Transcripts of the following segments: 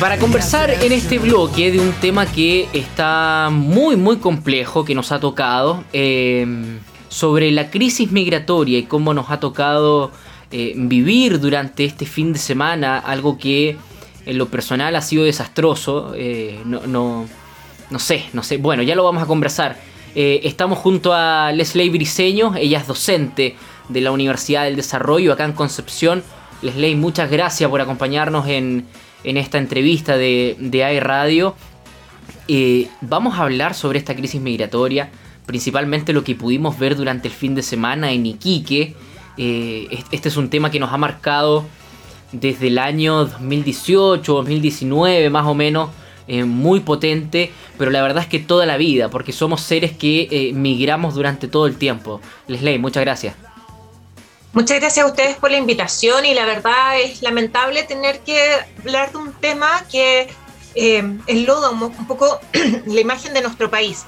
Para conversar en este bloque de un tema que está muy, muy complejo, que nos ha tocado, eh, sobre la crisis migratoria y cómo nos ha tocado eh, vivir durante este fin de semana, algo que en lo personal ha sido desastroso, eh, no, no, no sé, no sé, bueno, ya lo vamos a conversar. estamos junto a Leslie Briseño, ella es docente de la Universidad del Desarrollo acá en Concepción. Leslie, muchas gracias por acompañarnos en, en esta entrevista de, de AE Radio. Eh, vamos a hablar sobre esta crisis migratoria, principalmente lo que pudimos ver durante el fin de semana en Iquique. Eh, este es un tema que nos ha marcado desde el año 2018, 2019 más o menos, eh, muy potente, pero la verdad es que toda la vida, porque somos seres que migramos durante todo el tiempo. Leslie, muchas gracias. Muchas gracias a ustedes por la invitación y la verdad es lamentable tener que hablar de un tema que eh, enloda un, poco la imagen de nuestro país.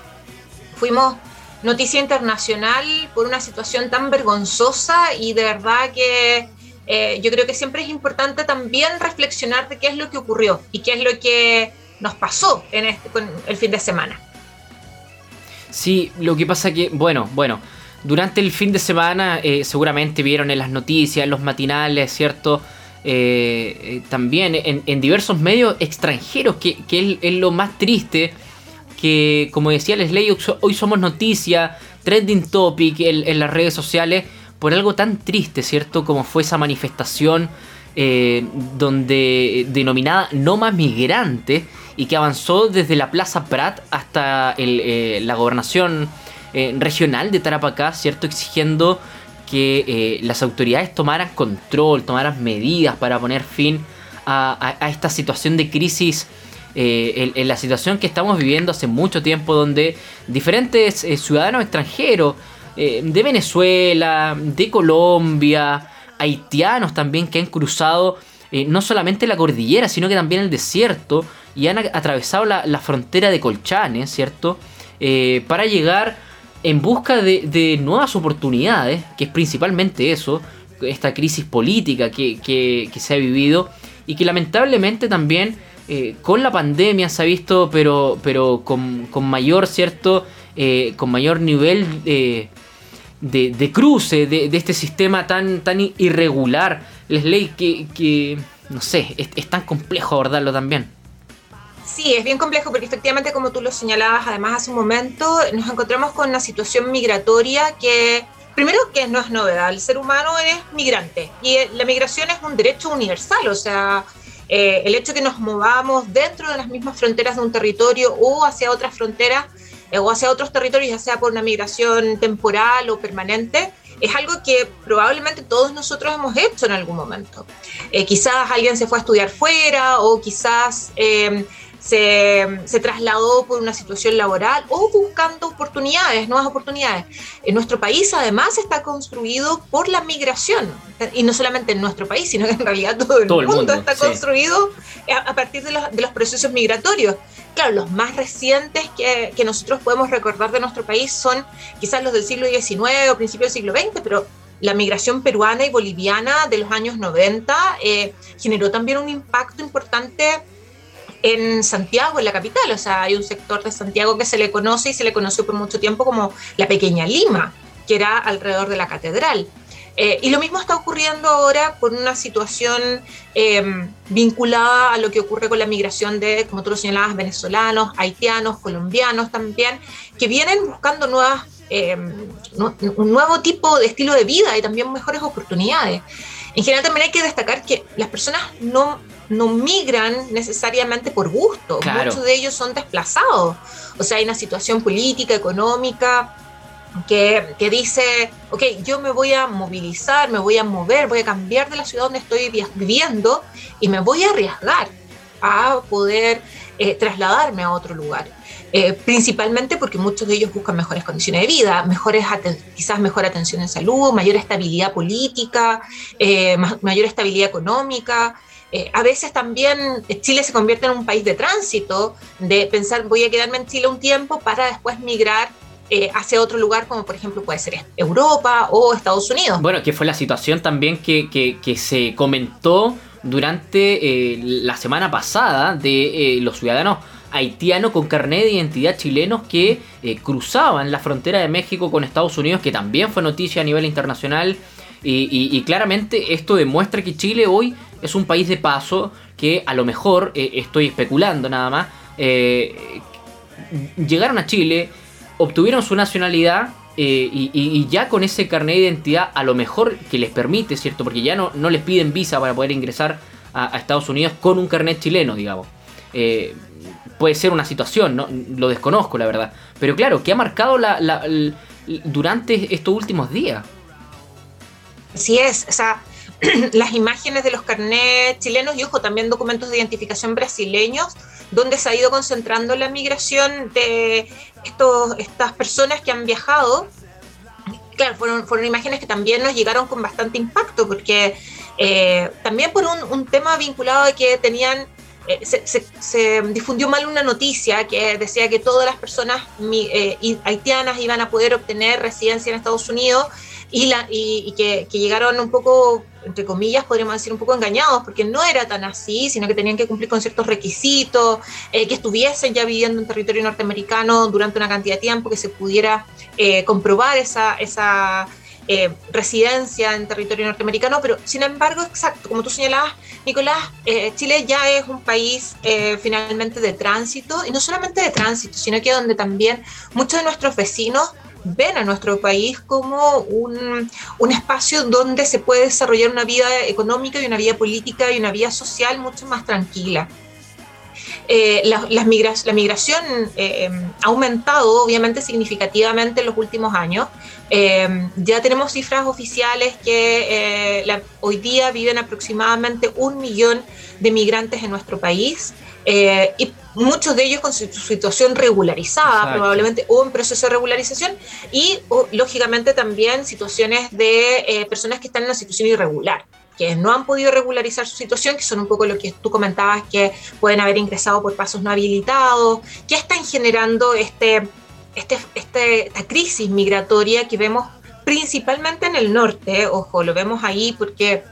Fuimos noticia internacional por una situación tan vergonzosa y de verdad que eh, yo creo que siempre es importante también reflexionar de qué es lo que ocurrió y qué es lo que nos pasó en este, con el fin de semana. Sí, lo que pasa que, bueno, bueno, durante el fin de semana eh, seguramente vieron en las noticias, en los matinales, ¿cierto? Eh, eh, también en, diversos medios extranjeros, que, es, lo más triste, que como decía Leslie, hoy somos noticia, trending topic en, las redes sociales, por algo tan triste, ¿cierto? Como fue esa manifestación donde denominada No Más Migrante y que avanzó desde la Plaza Prat hasta la gobernación eh, regional de Tarapacá, ¿cierto? Exigiendo que eh, las autoridades tomaran control, tomaran medidas para poner fin a, esta situación de crisis. Eh, en, la situación que estamos viviendo hace mucho tiempo donde diferentes ciudadanos extranjeros de Venezuela, de Colombia, haitianos también que han cruzado no solamente la cordillera, sino que también el desierto y han atravesado la, frontera de Colchanes, ¿cierto? para llegar en busca de, nuevas oportunidades, que es principalmente eso, esta crisis política que, se ha vivido y que lamentablemente también eh, con la pandemia se ha visto, pero, pero con, mayor, ¿cierto? Eh, con mayor nivel de, de, cruce de, este sistema tan, tan irregular. Les ley que, que no sé, es tan complejo abordarlo también. Sí, es bien complejo porque efectivamente, como tú lo señalabas además hace un momento, nos encontramos con una situación migratoria que, primero, que no es novedad, el ser humano es migrante y la migración es un derecho universal, o sea, eh, el hecho de que nos movamos dentro de las mismas fronteras de un territorio o hacia otras fronteras eh, o hacia otros territorios, ya sea por una migración temporal o permanente, es algo que probablemente todos nosotros hemos hecho en algún momento. Eh, quizás alguien se fue a estudiar fuera o quizás se, trasladó por una situación laboral o buscando oportunidades, nuevas oportunidades. En nuestro país además está construido por la migración, y no solamente en nuestro país, sino que en realidad todo el, mundo, está construido a, partir de los, procesos migratorios. Claro, los más recientes que, nosotros podemos recordar de nuestro país son quizás los del siglo XIX o principios del siglo XX, pero la migración peruana y boliviana de los años 90 eh, generó también un impacto importante en Santiago, en la capital. O sea, hay un sector de Santiago que se le conoce y se le conoció por mucho tiempo como la pequeña Lima, que era alrededor de la catedral. Eh, y lo mismo está ocurriendo ahora con una situación em, vinculada a lo que ocurre con la migración de, como tú lo señalabas, venezolanos, haitianos, colombianos también, que vienen buscando nuevas, em, un nuevo tipo de estilo de vida y también mejores oportunidades. En general también hay que destacar que las personas no no migran necesariamente por gusto, muchos de ellos son desplazados. O sea, hay una situación política, económica, que, que, dice, ok, yo me voy a movilizar, me voy a mover, voy a cambiar de la ciudad donde estoy viviendo y me voy a arriesgar a poder eh, trasladarme a otro lugar. Eh, principalmente porque muchos de ellos buscan mejores condiciones de vida, mejores quizás mejor atención en salud, mayor estabilidad política, eh, mayor estabilidad económica, eh, a veces también Chile se convierte en un país de tránsito, de pensar voy a quedarme en Chile un tiempo para después migrar eh, hacia otro lugar, como por ejemplo puede ser Europa o Estados Unidos. Bueno, que fue la situación también que, se comentó durante la semana pasada de los ciudadanos haitianos con carnet de identidad chilenos que cruzaban la frontera de México con Estados Unidos, que también fue noticia a nivel internacional. Y, claramente esto demuestra que Chile hoy es un país de paso que a lo mejor, estoy especulando nada más, llegaron a Chile, obtuvieron su nacionalidad eh, y, ya con ese carnet de identidad a lo mejor que les permite, ¿cierto? Porque ya no, no les piden visa para poder ingresar a, Estados Unidos con un carnet chileno, digamos. Eh, puede ser una situación, ¿no? lo desconozco la verdad. Pero claro, ¿qué ha marcado la, durante estos últimos días? Así es, o sea, las imágenes de los carnets chilenos y ojo, también documentos de identificación brasileños donde se ha ido concentrando la migración de estos, estas personas que han viajado. Claro, fueron, fueron imágenes que también nos llegaron con bastante impacto, porque eh, también por un, tema vinculado de que tenían eh, se, difundió mal una noticia que decía que todas las personas eh, haitianas iban a poder obtener residencia en Estados Unidos y, la, y, que, llegaron un poco, entre comillas, podríamos decir un poco engañados, porque no era tan así, sino que tenían que cumplir con ciertos requisitos, eh, que estuviesen ya viviendo en territorio norteamericano durante una cantidad de tiempo, que se pudiera eh, comprobar esa, esa eh, residencia en territorio norteamericano, pero sin embargo, exacto, como tú señalabas, Nicolás, Chile ya es un país finalmente de tránsito, y no solamente de tránsito, sino que donde también muchos de nuestros vecinos ven a nuestro país como un, un, espacio donde se puede desarrollar una vida económica y una vida política y una vida social mucho más tranquila. Eh, la, migración eh, ha aumentado obviamente significativamente en los últimos años. Eh, ya tenemos cifras oficiales que hoy día viven aproximadamente un millón de migrantes en nuestro país. Eh, y muchos de ellos con su, situación regularizada, probablemente, o en proceso de regularización, y lógicamente también situaciones de eh, personas que están en una situación irregular que no han podido regularizar su situación, que son un poco lo que tú comentabas, que pueden haber ingresado por pasos no habilitados, que están generando este, este, este, esta crisis migratoria que vemos principalmente en el norte, ojo, lo vemos ahí porque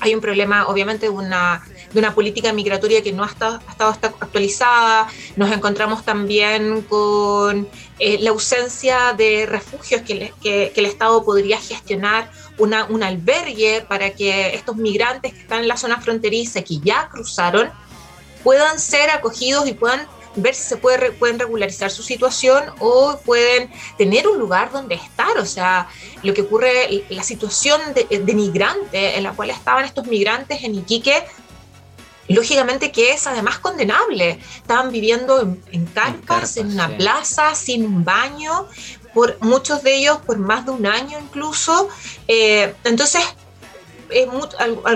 hay un problema, obviamente, una, de una política migratoria que no ha estado, actualizada. Nos encontramos también con eh, la ausencia de refugios que, que, el Estado podría gestionar una, un albergue para que estos migrantes que están en la zona fronteriza, que ya cruzaron, puedan ser acogidos y puedan ver si se puede, pueden regularizar su situación o pueden tener un lugar donde estar. O sea, lo que ocurre, la situación de, de migrante en la cual estaban estos migrantes en Iquique, lógicamente que es además condenable. Estaban viviendo en, carpas, en, una plaza, sin un baño, por muchos de ellos por más de un año incluso. Eh, entonces,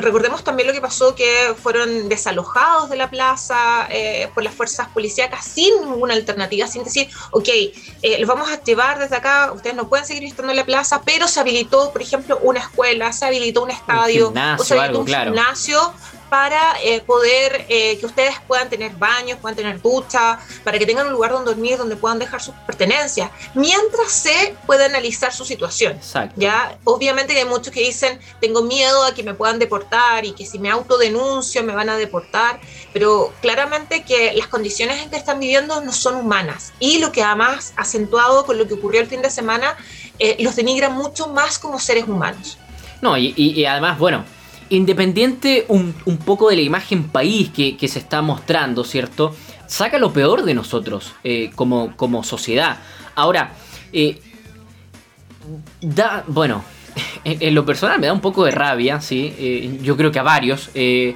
recordemos también lo que pasó, que fueron desalojados de la plaza eh, por las fuerzas policíacas sin ninguna alternativa, sin decir, ok, eh, los vamos a llevar desde acá, ustedes no pueden seguir estando en la plaza, pero se habilitó, por ejemplo, una escuela, se habilitó un estadio, o se habilitó un gimnasio para eh, poder que ustedes puedan tener baños, puedan tener ducha, para que tengan un lugar donde dormir, donde puedan dejar sus pertenencias, mientras se puede analizar su situación. Ya, obviamente que hay muchos que dicen, tengo miedo a que me puedan deportar y que si me autodenuncio me van a deportar, pero claramente que las condiciones en que están viviendo no son humanas. Y lo que además, acentuado con lo que ocurrió el fin de semana, eh, los denigra mucho más como seres humanos. No, y, además, bueno, independiente un, poco de la imagen país que, se está mostrando, ¿cierto? Saca lo peor de nosotros eh, como, sociedad. Ahora, eh, da, bueno, en, lo personal me da un poco de rabia, ¿sí? Eh, yo creo que a varios. Eh,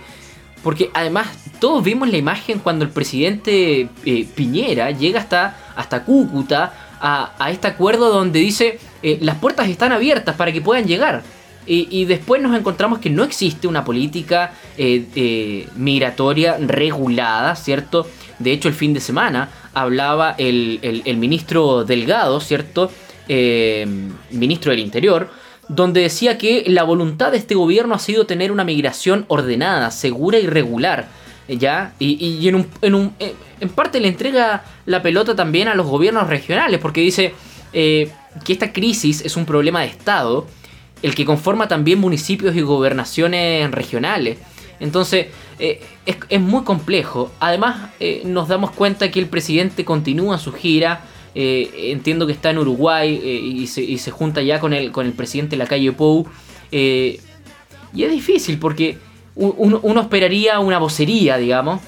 porque además todos vimos la imagen cuando el presidente eh, Piñera llega hasta, hasta Cúcuta a, este acuerdo donde dice las puertas están abiertas para que puedan llegar. Y, después nos encontramos que no existe una política migratoria regulada, ¿cierto? De hecho, el fin de semana hablaba el, el ministro Delgado, ¿cierto? ministro del Interior, donde decía que la voluntad de este gobierno ha sido tener una migración ordenada, segura y regular. ¿Ya? Y, en, un, en, un, eh, en, parte le entrega la pelota también a los gobiernos regionales, porque dice eh, que esta crisis es un problema de Estado, el que conforma también municipios y gobernaciones regionales. Entonces, es, es, muy complejo. Además, nos damos cuenta que el presidente continúa su gira. entiendo que está en Uruguay y se, y, junta ya con el, con el presidente de la calle Pou. y es difícil porque uno, esperaría una vocería, digamos,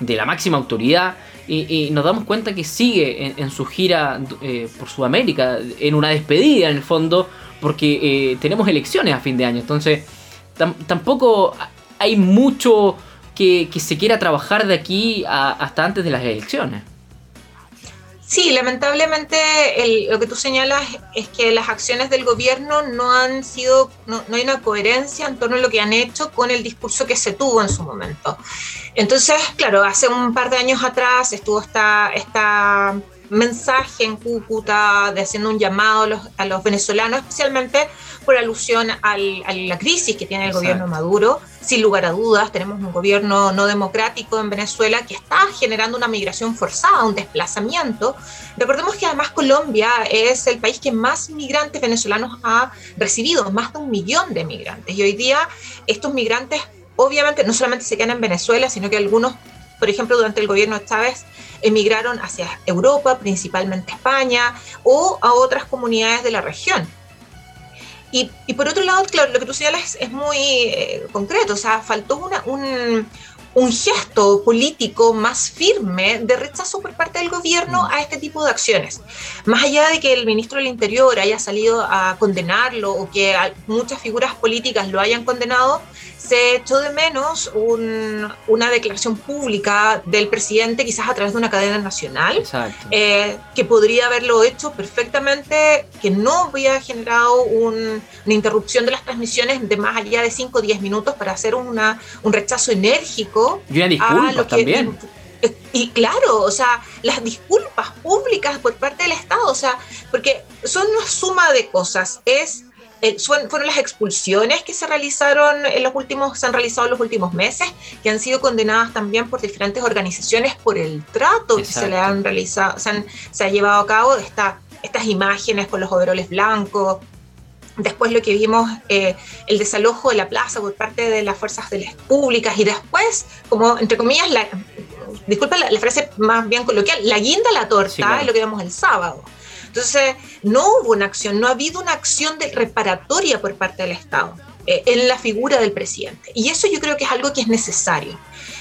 de la máxima autoridad. Y, nos damos cuenta que sigue en, su gira eh, por Sudamérica, en una despedida en el fondo, porque eh, tenemos elecciones a fin de año. Entonces, tampoco hay mucho que, se quiera trabajar de aquí hasta antes de las elecciones. Sí, lamentablemente lo que tú señalas es que las acciones del gobierno no han sido, no, hay una coherencia en torno a lo que han hecho con el discurso que se tuvo en su momento. Entonces, claro, hace un par de años atrás estuvo esta, esta mensaje en Cúcuta de haciendo un llamado a los, a los venezolanos, especialmente por alusión a la crisis que tiene el gobierno Maduro. Sin lugar a dudas, tenemos un gobierno no democrático en Venezuela que está generando una migración forzada, un desplazamiento. Recordemos que además Colombia es el país que más migrantes venezolanos ha recibido, más de un millón de migrantes. Y hoy día estos migrantes obviamente no solamente se quedan en Venezuela, sino que algunos, por ejemplo, durante el gobierno de Chávez, emigraron hacia Europa, principalmente España, o a otras comunidades de la región. Y, por otro lado, claro, lo que tú señalas es muy eh, concreto, o sea, faltó una, un, un gesto político más firme de rechazo por parte del gobierno mm. a este tipo de acciones. Más allá de que el ministro del Interior haya salido a condenarlo o que muchas figuras políticas lo hayan condenado, se echó de menos una declaración pública del presidente, quizás a través de una cadena nacional, eh, que podría haberlo hecho perfectamente, que no hubiera generado una interrupción de las transmisiones de más allá de 5 o 10 minutos para hacer una, un rechazo enérgico. Y una disculpa también. Y claro, o sea, las disculpas públicas por parte del Estado, o sea, porque son una suma de cosas. Es eh, fueron las expulsiones que se realizaron en los últimos, se han realizado en los últimos meses, que han sido condenadas también por diferentes organizaciones por el trato que se le han realizado, se, han, se ha llevado a cabo esta, estas imágenes con los overoles blancos. Después lo que vimos, eh, el desalojo de la plaza por parte de las fuerzas públicas y después, como entre comillas, la, disculpa la, frase más bien coloquial, la guinda la torta es lo que vimos el sábado. Entonces, no hubo una acción, no ha habido una acción de reparatoria por parte del Estado eh, en la figura del presidente. Y eso yo creo que es algo que es necesario.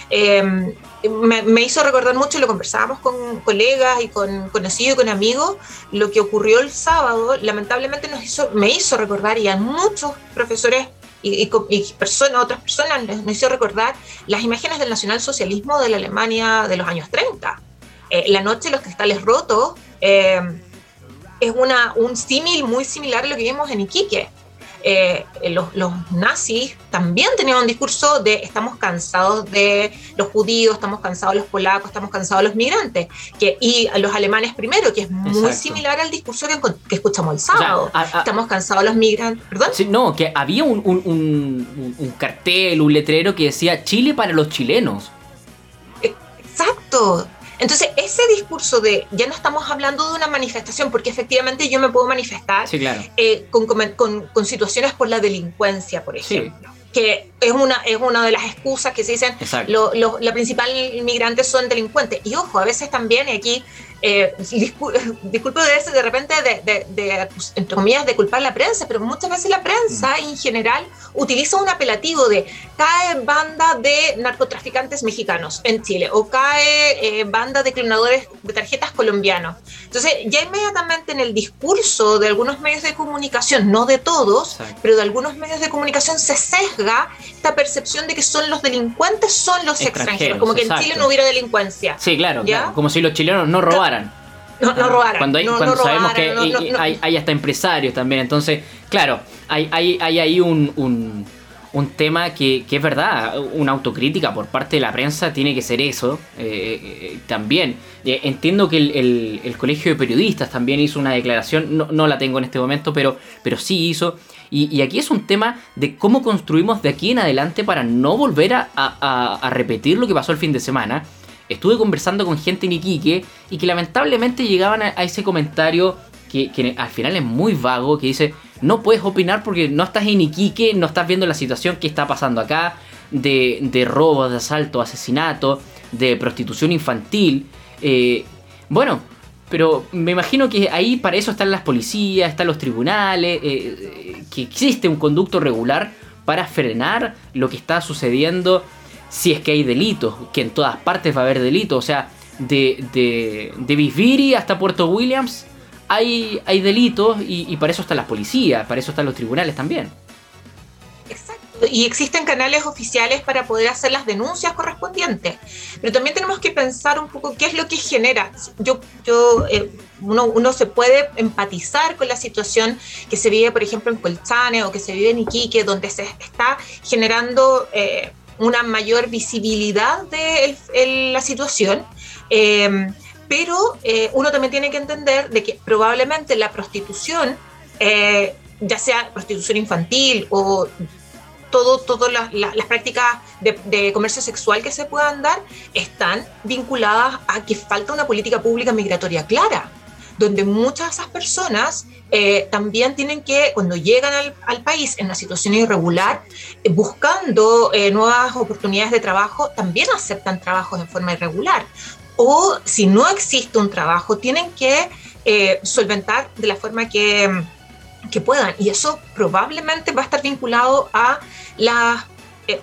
Em, me, hizo recordar mucho, lo conversábamos con colegas y con conocidos y con amigos, lo que ocurrió el sábado, lamentablemente nos hizo, me hizo recordar, y a muchos profesores y, personas, otras personas nos hizo recordar las imágenes del nacionalsocialismo de la Alemania de los años 30. Eh, la noche los cristales rotos, eh, es una, un símil muy similar a lo que vimos en Iquique. Eh, los, los, nazis también tenían un discurso de estamos cansados de los judíos, estamos cansados de los polacos, estamos cansados de los migrantes, que, y los alemanes primero, que es muy similar al discurso que, que escuchamos el sábado. estamos cansados de los migrantes. ¿Perdón? no, que había un, un, un, un cartel, un letrero que decía Chile para los chilenos. Exacto. Entonces, ese discurso de ya no estamos hablando de una manifestación, porque efectivamente yo me puedo manifestar eh, con, situaciones por la delincuencia, por ejemplo. que es una, es una de las excusas que se dicen, la principal inmigrantes son delincuentes. Y ojo, a veces también, aquí eh, disculpe de, de repente de, de, pues, entre comillas, de culpar a la prensa, pero muchas veces la prensa mm. en general utiliza un apelativo de cae banda de narcotraficantes mexicanos en Chile o cae eh, banda de clonadores de tarjetas colombianos. Entonces, ya inmediatamente en el discurso de algunos medios de comunicación, no de todos, pero de algunos medios de comunicación se sesga esta percepción de que son los delincuentes, son los extranjeros, como que en Chile no hubiera delincuencia. Sí, claro, como si los chilenos no robaran. No, no, robaran. Cuando, hay, cuando sabemos que hay, hasta empresarios también. Entonces, claro, hay, hay, hay ahí un, un, tema que, que, es verdad, una autocrítica por parte de la prensa tiene que ser eso eh, eh, también. Eh, entiendo que el, el, Colegio de Periodistas también hizo una declaración, no, no la tengo en este momento, pero, pero sí hizo y, aquí es un tema de cómo construimos de aquí en adelante para no volver a, repetir lo que pasó el fin de semana. Estuve conversando con gente en Iquique y que lamentablemente llegaban a, ese comentario que, al final es muy vago, que dice, no puedes opinar porque no estás en Iquique, no estás viendo la situación que está pasando acá, de, de robos, de asalto, asesinato, de prostitución infantil. Eh, bueno, pero me imagino que ahí para eso están las policías, están los tribunales, eh, que existe un conducto regular para frenar lo que está sucediendo si es que hay delitos, que en todas partes va a haber delitos. O sea, de, de, de hasta Puerto Williams hay, hay delitos y, para eso están las policías, para eso están los tribunales también y existen canales oficiales para poder hacer las denuncias correspondientes. Pero también tenemos que pensar un poco qué es lo que genera. Yo, yo, eh, uno, uno, se puede empatizar con la situación que se vive, por ejemplo, en Colchane o que se vive en Iquique, donde se está generando eh, una mayor visibilidad de la situación. Eh, pero uno también tiene que entender de que probablemente la prostitución, ya sea prostitución infantil o todas las prácticas de, comercio sexual que se puedan dar están vinculadas a que falta una política pública migratoria clara, donde muchas de esas personas eh, también tienen que, cuando llegan al, país en una situación irregular, eh, buscando eh, nuevas oportunidades de trabajo, también aceptan trabajos en forma irregular. O si no existe un trabajo, tienen que solventar de la forma que que puedan. Y eso probablemente va a estar vinculado a las eh,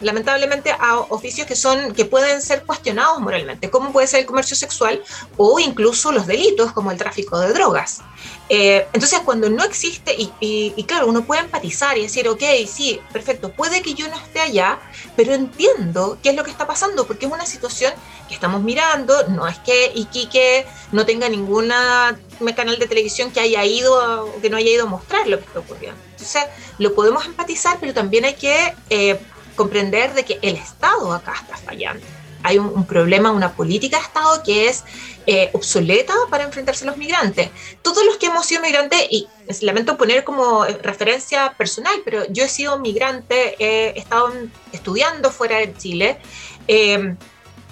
lamentablemente a oficios que son que pueden ser cuestionados moralmente, como puede ser el comercio sexual o incluso los delitos como el tráfico de drogas. Eh, entonces, cuando no existe, y, claro, uno puede empatizar y decir, ok, sí, perfecto, puede que yo no esté allá, pero entiendo qué es lo que está pasando, porque es una situación que estamos mirando, no es que Iquique no tenga ninguna canal de televisión que haya ido que no haya ido a mostrar lo que está ocurriendo. Entonces, lo podemos empatizar, pero también hay que eh, comprender de que el Estado acá está fallando hay un, problema, una política de Estado que es eh, obsoleta para enfrentarse a los migrantes. Todos los que hemos sido migrantes, y lamento poner como referencia personal, pero yo he sido migrante, he estado estudiando fuera de Chile. Eh,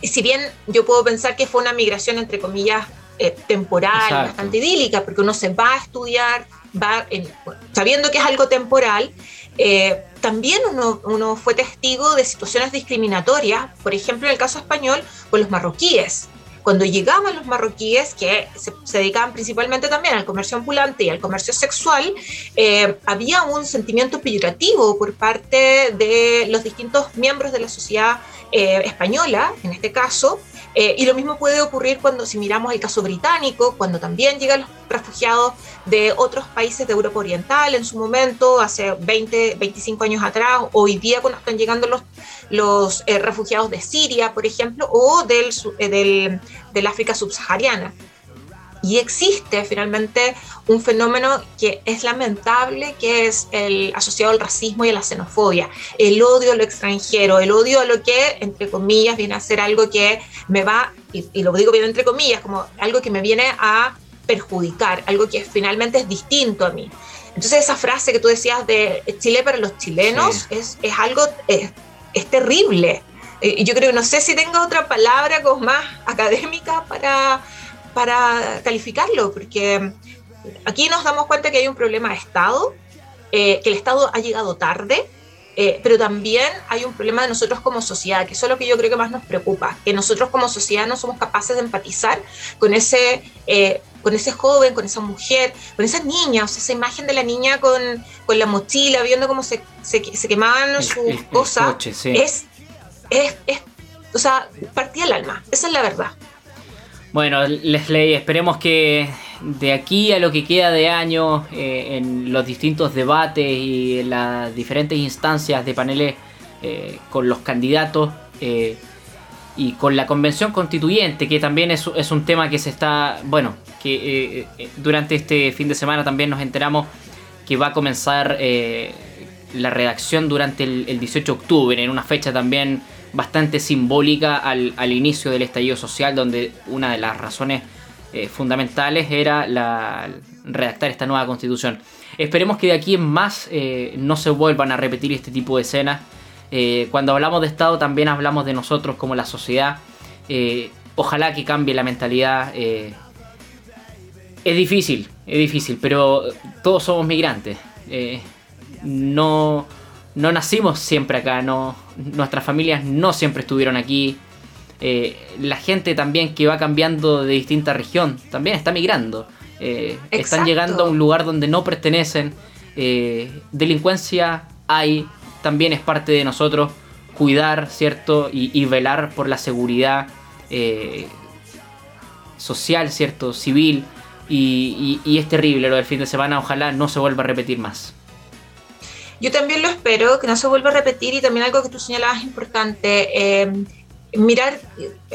si bien yo puedo pensar que fue una migración, entre comillas, eh, temporal, bastante idílica, porque uno se va a estudiar, va sabiendo que es algo temporal, eh, también uno, uno, fue testigo de situaciones discriminatorias, por ejemplo, en el caso español, con los marroquíes. Cuando llegaban los marroquíes, que se, dedicaban principalmente también al comercio ambulante y al comercio sexual, eh, había un sentimiento peyorativo por parte de los distintos miembros de la sociedad eh, española, en este caso, eh, y lo mismo puede ocurrir cuando, si miramos el caso británico, cuando también llegan los refugiados de otros países de Europa Oriental en su momento, hace 20, 25 años atrás, hoy día cuando están llegando los, los eh, refugiados de Siria, por ejemplo, o del, eh, del, del África subsahariana. Y existe finalmente un fenómeno que es lamentable, que es el asociado al racismo y a la xenofobia, el odio a lo extranjero, el odio a lo que, entre comillas, viene a ser algo que me va, y, lo digo bien entre comillas, como algo que me viene a perjudicar, algo que finalmente es distinto a mí. Entonces esa frase que tú decías de Chile para los chilenos es, es, algo, es, es terrible. Y yo creo, no sé si tengo otra palabra como más académica para para calificarlo, porque aquí nos damos cuenta que hay un problema de Estado, eh, que el Estado ha llegado tarde, eh, pero también hay un problema de nosotros como sociedad, que eso es lo que yo creo que más nos preocupa, que nosotros como sociedad no somos capaces de empatizar con ese, eh, con ese joven, con esa mujer, con esa niña, o sea, esa imagen de la niña con, con la mochila, viendo cómo se, se, quemaban sus cosas, es, es, es, o sea, partía el alma, esa es la verdad. Bueno, Leslie, esperemos que de aquí a lo que queda de año, eh, en los distintos debates y en las diferentes instancias de paneles eh, con los candidatos eh, y con la convención constituyente, que también es, un tema que se está, bueno, que durante este fin de semana también nos enteramos que va a comenzar la redacción durante el, el 18 de octubre, en una fecha también bastante simbólica al, inicio del estallido social, donde una de las razones eh, fundamentales era redactar esta nueva constitución. Esperemos que de aquí en más eh, no se vuelvan a repetir este tipo de escenas. Eh, cuando hablamos de Estado también hablamos de nosotros como la sociedad. ojalá que cambie la mentalidad. es difícil, es difícil, pero todos somos migrantes. no, no nacimos siempre acá, no, nuestras familias no siempre estuvieron aquí. Eh, la gente también que va cambiando de distinta región también está migrando. Eh, están llegando a un lugar donde no pertenecen. delincuencia hay, también es parte de nosotros cuidar, ¿cierto? Y, velar por la seguridad social, ¿cierto? Civil. Y, y, es terrible lo del fin de semana, ojalá no se vuelva a repetir más. Yo también lo espero, que no se vuelva a repetir y también algo que tú señalabas importante, eh, mirar,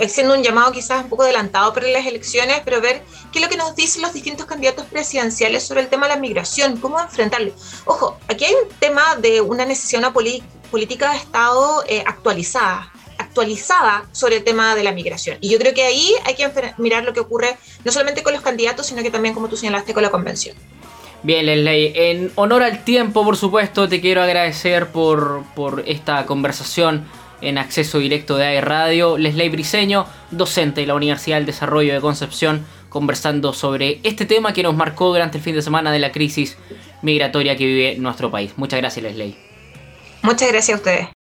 haciendo un llamado quizás un poco adelantado para las elecciones, pero ver qué es lo que nos dicen los distintos candidatos presidenciales sobre el tema de la migración, cómo enfrentarlo. Ojo, aquí hay un tema de una necesidad, una política de Estado eh, actualizada actualizada sobre el tema de la migración. Y yo creo que ahí hay que mirar lo que ocurre no solamente con los candidatos, sino que también, como tú señalaste, con la convención. Bien, Leslie, en honor al tiempo, por supuesto, te quiero agradecer por, por esta conversación en acceso directo de AE Radio. Leslie Briseño, docente de la Universidad del Desarrollo de Concepción, conversando sobre este tema que nos marcó durante el fin de semana de la crisis migratoria que vive nuestro país. Muchas gracias, Leslie. Muchas gracias a ustedes.